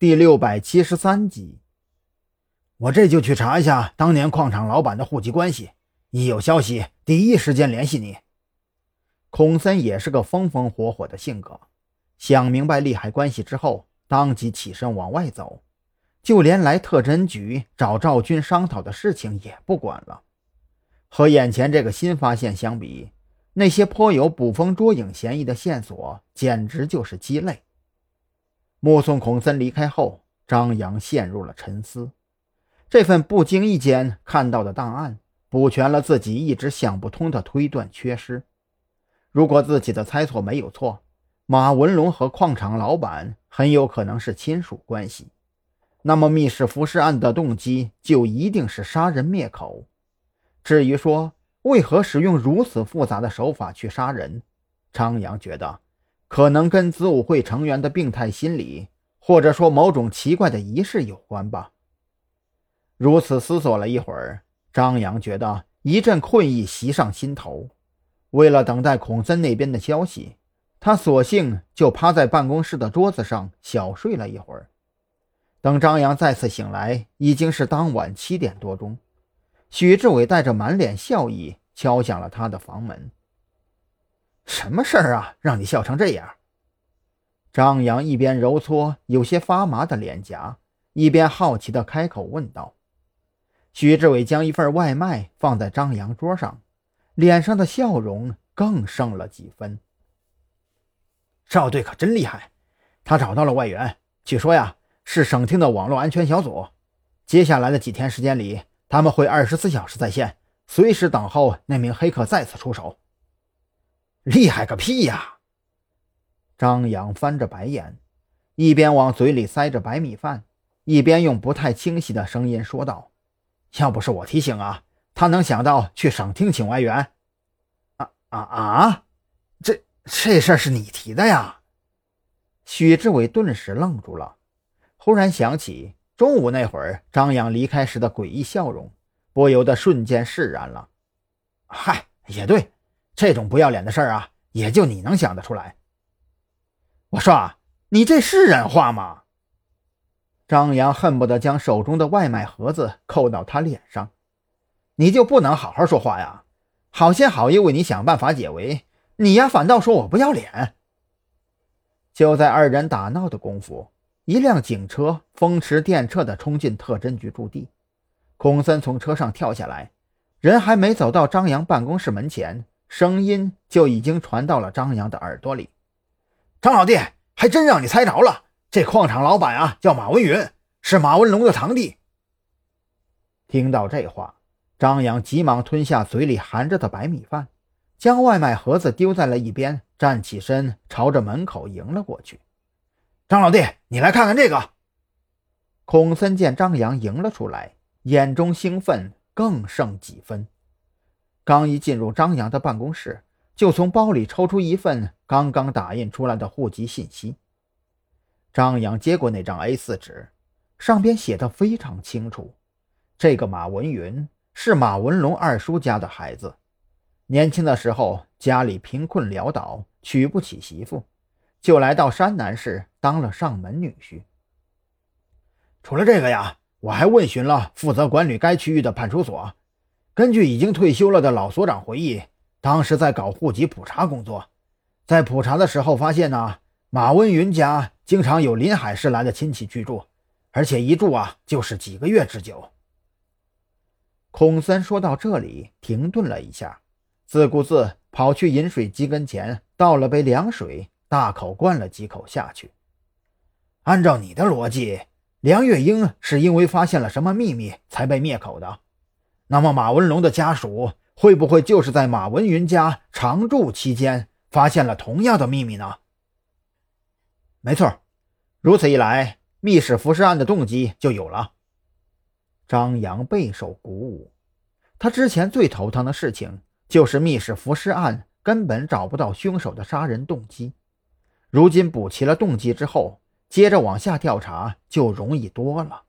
第六百七十三集。我这就去查一下当年矿场老板的户籍关系，一有消息第一时间联系你。孔森也是个风风火火的性格，想明白利害关系之后，当即起身往外走，就连来特侦局找赵军商讨的事情也不管了。和眼前这个新发现相比，那些颇有捕风捉影嫌疑的线索简直就是鸡肋。目送孔森离开后，张扬陷入了沉思。这份不经意间看到的档案，补全了自己一直想不通的推断缺失。如果自己的猜测没有错，马文龙和矿场老板很有可能是亲属关系，那么密室浮尸案的动机就一定是杀人灭口。至于说为何使用如此复杂的手法去杀人，张扬觉得可能跟子午会成员的病态心理，或者说某种奇怪的仪式有关吧。如此思索了一会儿，张扬觉得一阵困意袭上心头。为了等待孔森那边的消息，他索性就趴在办公室的桌子上小睡了一会儿。等张扬再次醒来，已经是当晚七点多钟。许志伟带着满脸笑意敲响了他的房门。什么事儿啊，让你笑成这样？张扬一边揉搓有些发麻的脸颊，一边好奇的开口问道。徐志伟将一份外卖放在张扬桌上，脸上的笑容更盛了几分。赵队可真厉害，他找到了外援，据说呀是省厅的网络安全小组。接下来的几天时间里。他们会二十四小时在线，随时等候那名黑客再次出手。厉害个屁呀！张扬翻着白眼，一边往嘴里塞着白米饭，一边用不太清晰的声音说道：“要不是我提醒啊，他能想到去省厅请外援？啊啊啊！这这事儿是你提的呀？”许志伟顿时愣住了，忽然想起。中午那会儿，张扬离开时的诡异笑容，不由得瞬间释然了。嗨，也对，这种不要脸的事儿啊，也就你能想得出来。我说啊，你这是人话吗？张扬恨不得将手中的外卖盒子扣到他脸上。你就不能好好说话呀？好心好意为你想办法解围，你呀反倒说我不要脸。就在二人打闹的功夫。一辆警车风驰电掣地冲进特侦局驻地，孔森从车上跳下来，人还没走到张扬办公室门前，声音就已经传到了张扬的耳朵里：“张老弟，还真让你猜着了，这矿场老板啊叫马文云，是马文龙的堂弟。”听到这话，张扬急忙吞下嘴里含着的白米饭，将外卖盒子丢在了一边，站起身朝着门口迎了过去。张老弟，你来看看这个。孔森见张扬迎了出来，眼中兴奋更胜几分。刚一进入张扬的办公室，就从包里抽出一份刚刚打印出来的户籍信息。张扬接过那张 A4 纸，上边写的非常清楚：这个马文云是马文龙二叔家的孩子，年轻的时候家里贫困潦倒，娶不起媳妇。就来到山南市当了上门女婿。除了这个呀，我还问询了负责管理该区域的派出所。根据已经退休了的老所长回忆，当时在搞户籍普查工作，在普查的时候发现呢，马文云家经常有临海市来的亲戚居住，而且一住啊就是几个月之久。孔森说到这里，停顿了一下，自顾自跑去饮水机跟前倒了杯凉水。大口灌了几口下去。按照你的逻辑，梁月英是因为发现了什么秘密才被灭口的。那么马文龙的家属会不会就是在马文云家常住期间发现了同样的秘密呢？没错，如此一来，密室浮尸案的动机就有了。张扬备受鼓舞，他之前最头疼的事情就是密室浮尸案根本找不到凶手的杀人动机。如今补齐了动机之后，接着往下调查就容易多了。